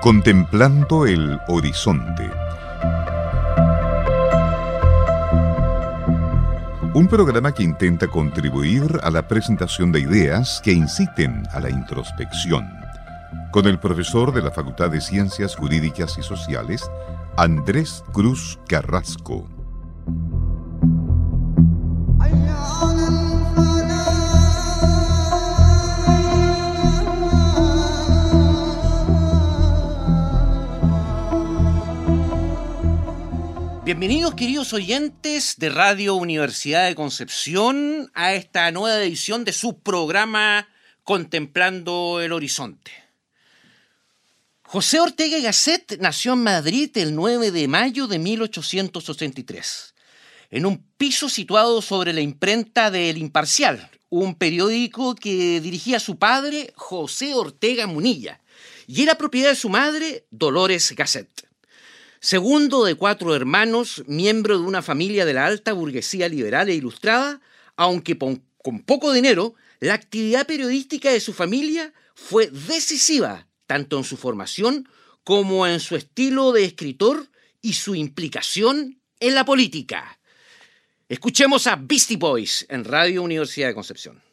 Contemplando el horizonte. Un programa que intenta contribuir a la presentación de ideas que inciten a la introspección. Con el profesor de la Facultad de Ciencias Jurídicas y Sociales, Andrés Cruz Carrasco. Bienvenidos queridos oyentes de Radio Universidad de Concepción a esta nueva edición de su programa Contemplando el Horizonte. José Ortega Gasset nació en Madrid el 9 de mayo de 1883, en un piso situado sobre la imprenta del Imparcial, un periódico que dirigía su padre, José Ortega Munilla, y era propiedad de su madre, Dolores Gasset. Segundo de cuatro hermanos, miembro de una familia de la alta burguesía liberal e ilustrada, aunque con, poco dinero, la actividad periodística de su familia fue decisiva tanto en su formación como en su estilo de escritor y su implicación en la política. Escuchemos a Beastie Boys en Radio Universidad de Concepción.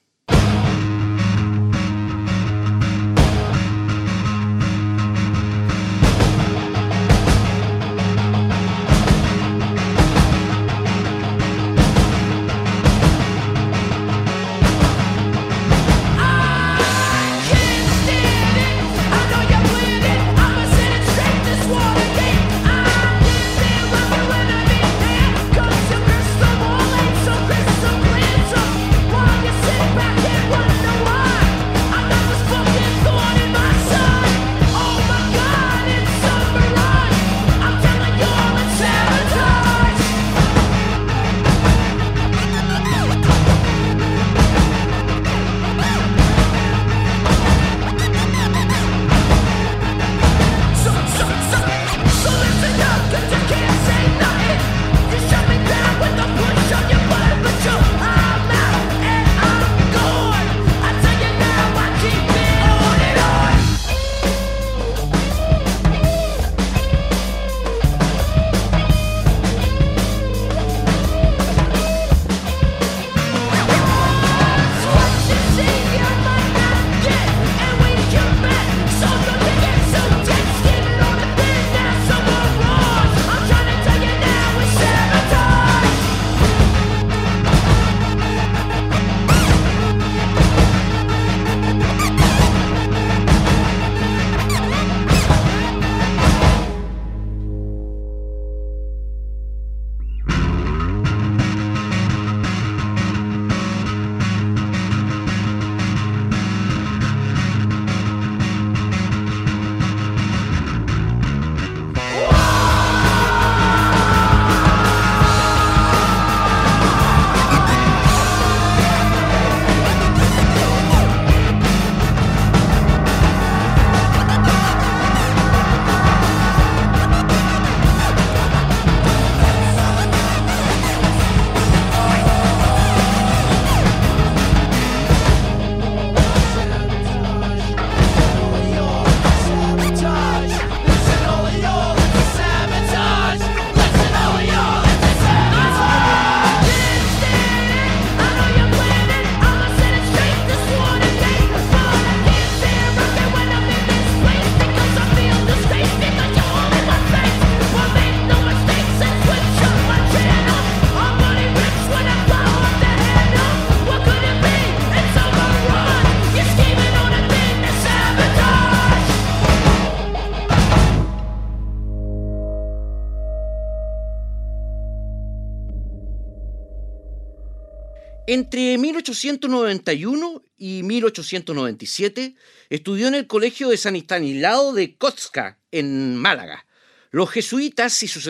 Entre 1891 y 1897 estudió en el Colegio de San Estanislao de Kotska, en Málaga. Los jesuitas y sus,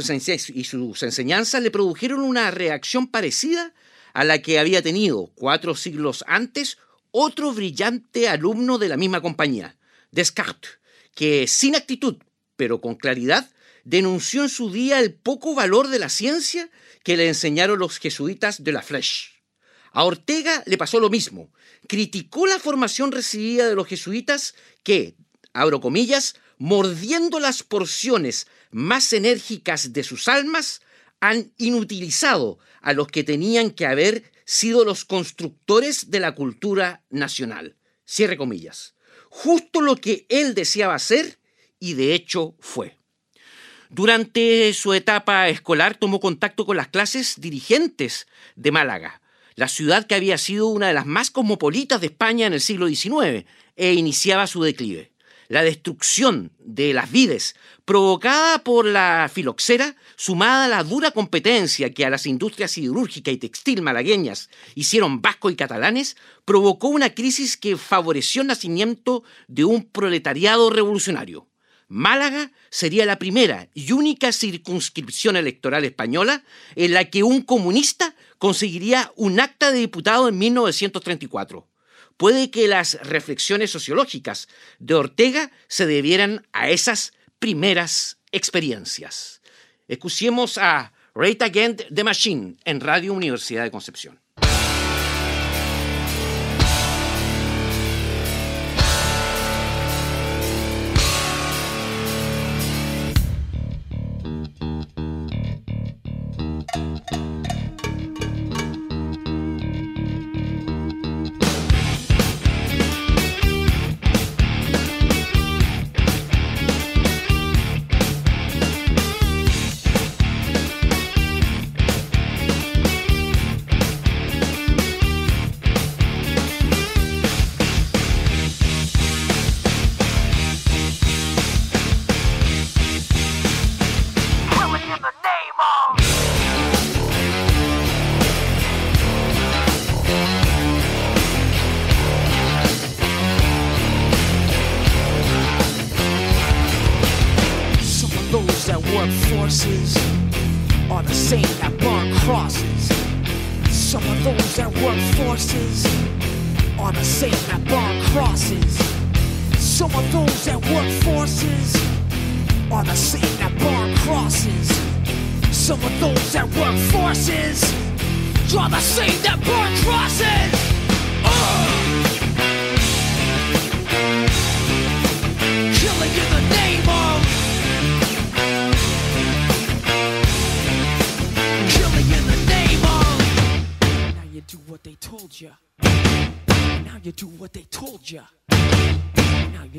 y sus enseñanzas le produjeron una reacción parecida a la que había tenido cuatro siglos antes otro brillante alumno de la misma compañía, Descartes, que sin actitud, pero con claridad, denunció en su día el poco valor de la ciencia que le enseñaron los jesuitas de la Flèche. A Ortega le pasó lo mismo. Criticó la formación recibida de los jesuitas que, abro comillas, mordiendo las porciones más enérgicas de sus almas, han inutilizado a los que tenían que haber sido los constructores de la cultura nacional. Cierre comillas. Justo lo que él deseaba hacer y de hecho fue. Durante su etapa escolar tomó contacto con las clases dirigentes de Málaga, la ciudad que había sido una de las más cosmopolitas de España en el siglo XIX e iniciaba su declive. La destrucción de las vides provocada por la filoxera, sumada a la dura competencia que a las industrias siderúrgica y textil malagueñas hicieron vascos y catalanes, provocó una crisis que favoreció el nacimiento de un proletariado revolucionario. Málaga sería la primera y única circunscripción electoral española en la que un comunista conseguiría un acta de diputado en 1934 puede que las reflexiones sociológicas de Ortega se debieran a esas primeras experiencias. Escuchemos a Rate Again the Machine en Radio Universidad de Concepción.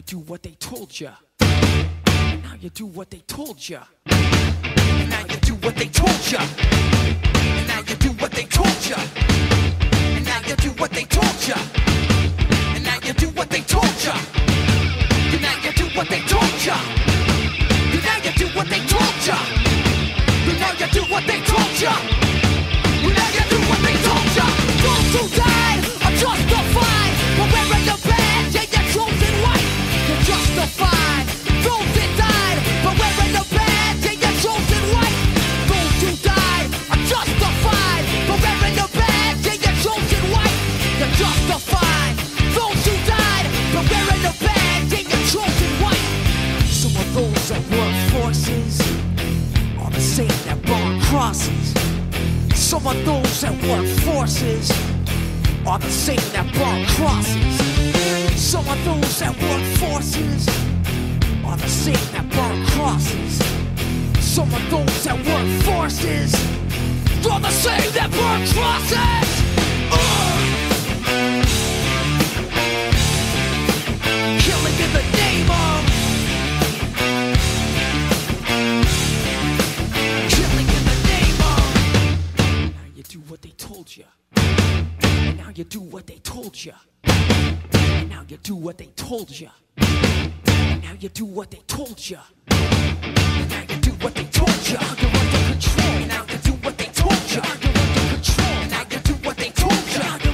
do what they told ya. Now you do what they told ya. Now you do what they told ya. Now you do what they told ya. Now you do what they told ya. Now you do what they told ya. Now you do what they told ya. Now you do what they told ya. Now you do what they told ya. Now you do what they told ya. Don't do that. do what they told you. And now you do what they told you. And now you do what they told you. And now you do what they told you. And now you do what they told you. Under control. And now you do what they told you. You're under control. And now you do what they told you.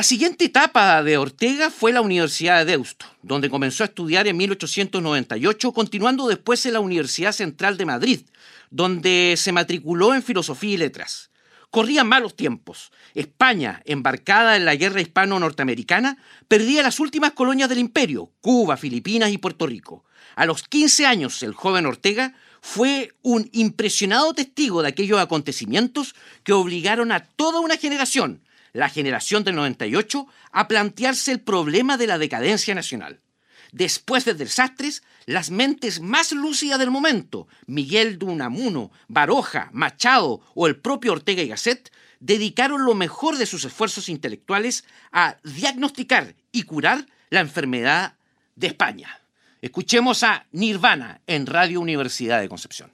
La siguiente etapa de Ortega fue la Universidad de Deusto, donde comenzó a estudiar en 1898, continuando después en la Universidad Central de Madrid, donde se matriculó en Filosofía y Letras. Corrían malos tiempos. España, embarcada en la guerra hispano-norteamericana, perdía las últimas colonias del imperio, Cuba, Filipinas y Puerto Rico. A los 15 años, el joven Ortega fue un impresionado testigo de aquellos acontecimientos que obligaron a toda una generación, la generación del 98, a plantearse el problema de la decadencia nacional. Después de desastres, las mentes más lúcidas del momento, Miguel de Unamuno, Baroja, Machado o el propio Ortega y Gasset, dedicaron lo mejor de sus esfuerzos intelectuales a diagnosticar y curar la enfermedad de España. Escuchemos a Nirvana en Radio Universidad de Concepción.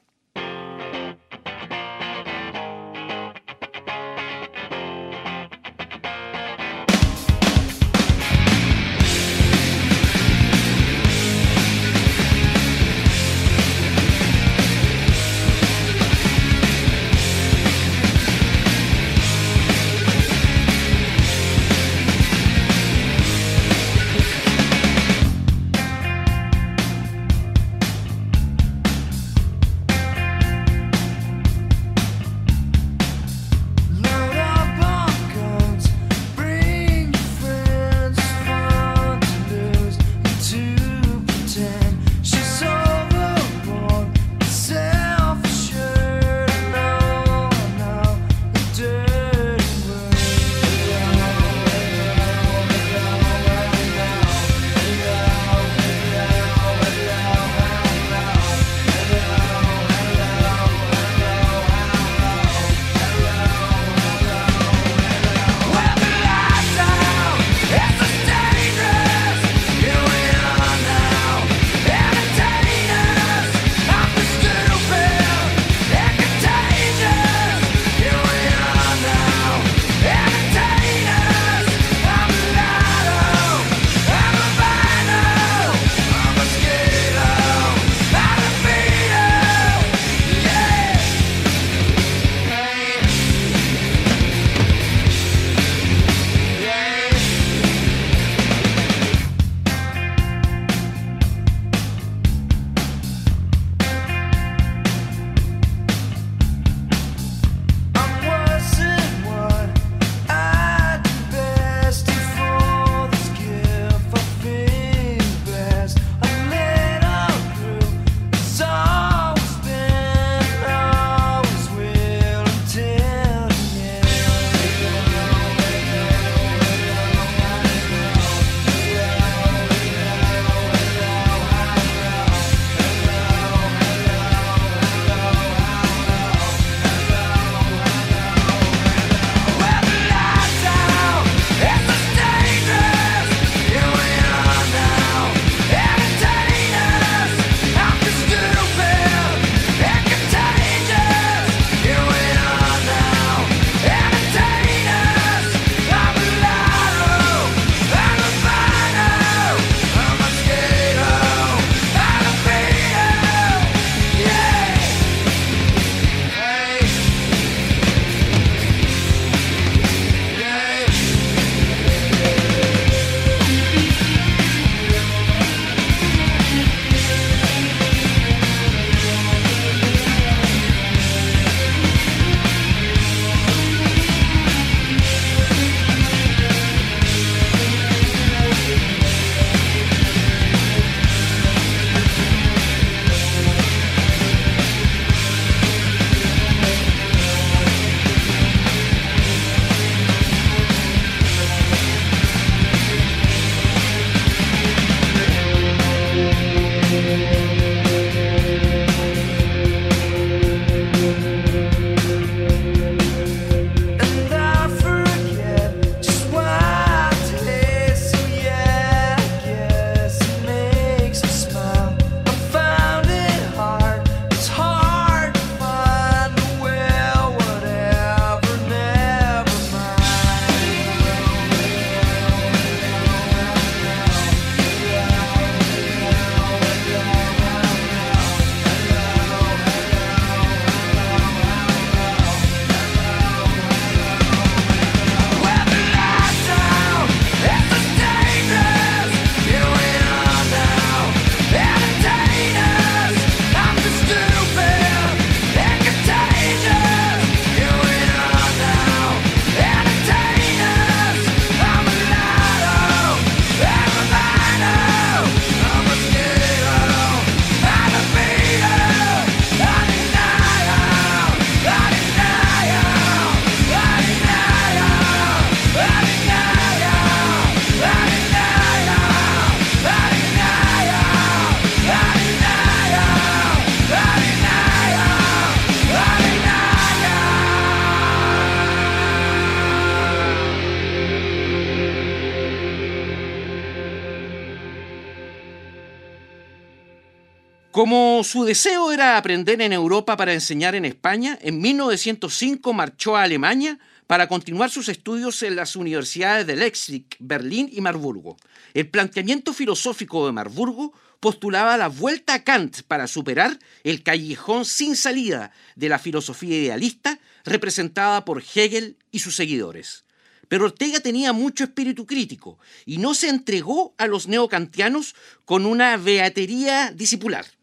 Su deseo era aprender en Europa para enseñar en España, en 1905 marchó a Alemania para continuar sus estudios en las universidades de Leipzig, Berlín y Marburgo. El planteamiento filosófico de Marburgo postulaba la vuelta a Kant para superar el callejón sin salida de la filosofía idealista representada por Hegel y sus seguidores. Pero Ortega tenía mucho espíritu crítico y no se entregó a los neocantianos con una beatería discipular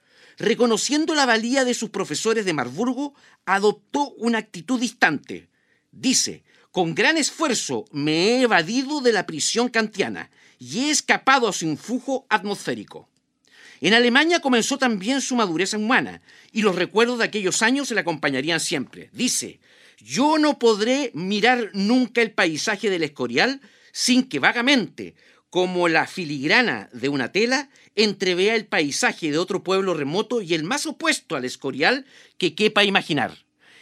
reconociendo la valía de sus profesores de Marburgo, adoptó una actitud distante. Dice, con gran esfuerzo me he evadido de la prisión kantiana y he escapado a su influjo atmosférico. En Alemania comenzó también su madurez humana y los recuerdos de aquellos años le acompañarían siempre. Dice, yo no podré mirar nunca el paisaje del Escorial sin que vagamente, como la filigrana de una tela, entrevea el paisaje de otro pueblo remoto y el más opuesto al Escorial que quepa imaginar.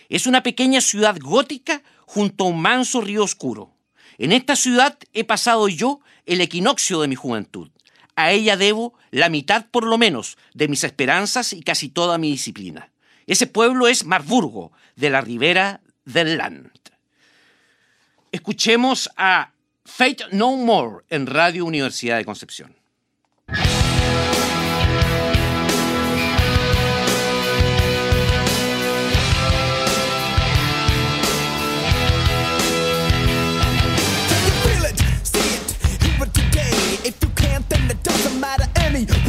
Es una pequeña ciudad gótica junto a un manso río oscuro. En esta ciudad he pasado yo el equinoccio de mi juventud. A ella debo la mitad por lo menos de mis esperanzas y casi toda mi disciplina. Ese pueblo es Marburgo, de la ribera del Land. Escuchemos a Fate No More en Radio Universidad de Concepción. anyway.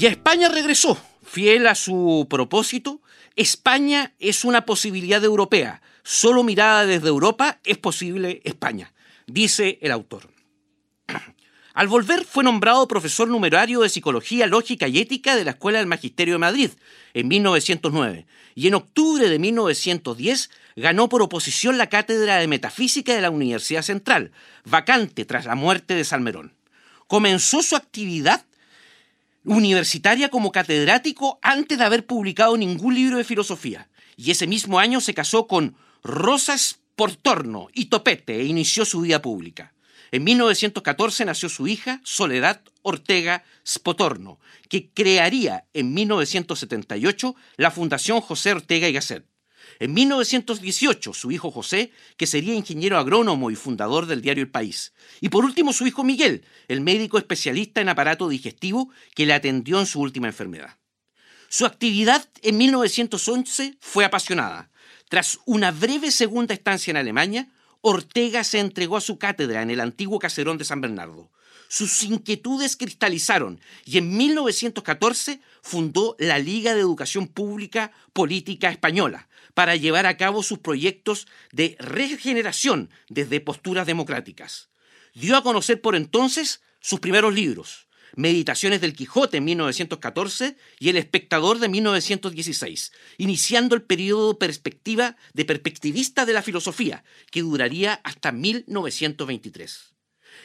Y España regresó, fiel a su propósito. España es una posibilidad europea. Solo mirada desde Europa es posible España, dice el autor. Al volver fue nombrado profesor numerario de Psicología, Lógica y Ética de la Escuela del Magisterio de Madrid en 1909 y en octubre de 1910 ganó por oposición la cátedra de Metafísica de la Universidad Central, vacante tras la muerte de Salmerón. Comenzó su actividad universitaria como catedrático antes de haber publicado ningún libro de filosofía y ese mismo año se casó con Rosas Portorno y Topete e inició su vida pública. En 1914 nació su hija, Soledad Ortega Spotorno, que crearía en 1978 la Fundación José Ortega y Gasset. En 1918, su hijo José, que sería ingeniero agrónomo y fundador del diario El País. Y por último, su hijo Miguel, el médico especialista en aparato digestivo que le atendió en su última enfermedad. Su actividad en 1911 fue apasionada. Tras una breve segunda estancia en Alemania, Ortega se entregó a su cátedra en el antiguo caserón de San Bernardo. Sus inquietudes cristalizaron y en 1914 fundó la Liga de Educación Pública Política Española para llevar a cabo sus proyectos de regeneración desde posturas democráticas. Dio a conocer por entonces sus primeros libros, Meditaciones del Quijote en 1914 y El Espectador de 1916, iniciando el periodo perspectiva de perspectivista de la filosofía, que duraría hasta 1923.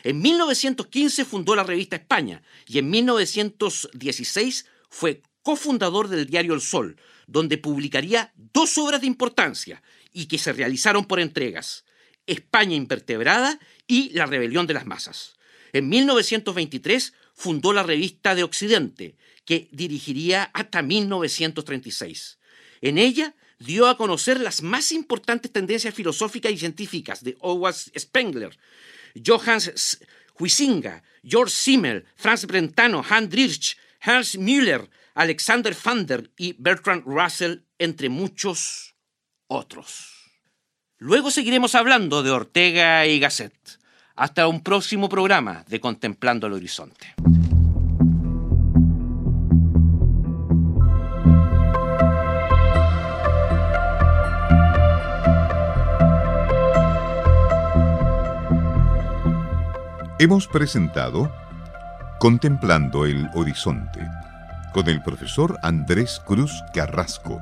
En 1915 fundó la revista España y en 1916 fue cofundador del diario El Sol, donde publicaría dos obras de importancia y que se realizaron por entregas, España invertebrada y La rebelión de las masas. En 1923 fundó la revista de Occidente, que dirigiría hasta 1936. En ella dio a conocer las más importantes tendencias filosóficas y científicas de Howard Spengler, Johannes Huizinga, George Simmel, Franz Brentano, Hans Driesch, Hans Müller, Alexander Fander y Bertrand Russell, entre muchos otros. Luego seguiremos hablando de Ortega y Gasset. Hasta un próximo programa de Contemplando el Horizonte. Hemos presentado Contemplando el Horizonte con el profesor Andrés Cruz Carrasco